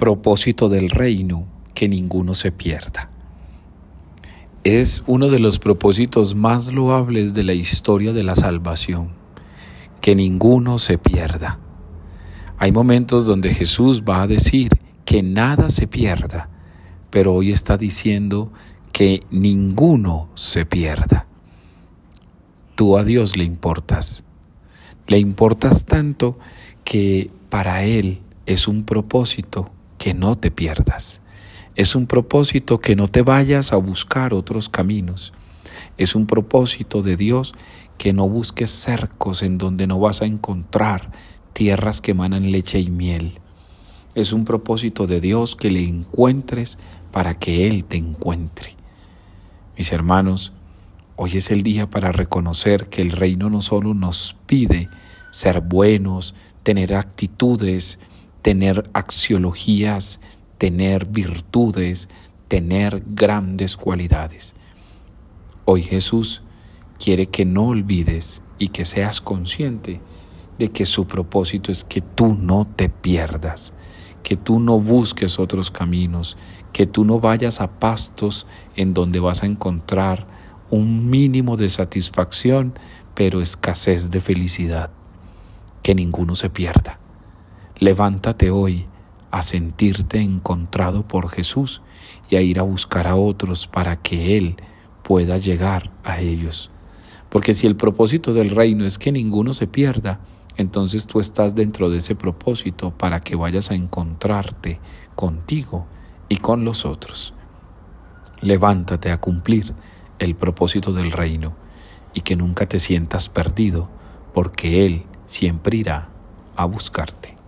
propósito del reino, que ninguno se pierda. Es uno de los propósitos más loables de la historia de la salvación, que ninguno se pierda. Hay momentos donde Jesús va a decir que nada se pierda, pero hoy está diciendo que ninguno se pierda. Tú a Dios le importas. Le importas tanto que para Él es un propósito que no te pierdas. Es un propósito que no te vayas a buscar otros caminos. Es un propósito de Dios que no busques cercos en donde no vas a encontrar tierras que emanan leche y miel. Es un propósito de Dios que le encuentres para que Él te encuentre. Mis hermanos, hoy es el día para reconocer que el reino no solo nos pide ser buenos, tener actitudes, tener axiologías, tener virtudes, tener grandes cualidades. Hoy Jesús quiere que no olvides y que seas consciente de que su propósito es que tú no te pierdas, que tú no busques otros caminos, que tú no vayas a pastos en donde vas a encontrar un mínimo de satisfacción, pero escasez de felicidad. Que ninguno se pierda. Levántate hoy a sentirte encontrado por Jesús y a ir a buscar a otros para que Él pueda llegar a ellos. Porque si el propósito del reino es que ninguno se pierda, entonces tú estás dentro de ese propósito para que vayas a encontrarte contigo y con los otros. Levántate a cumplir el propósito del reino y que nunca te sientas perdido, porque Él siempre irá a buscarte.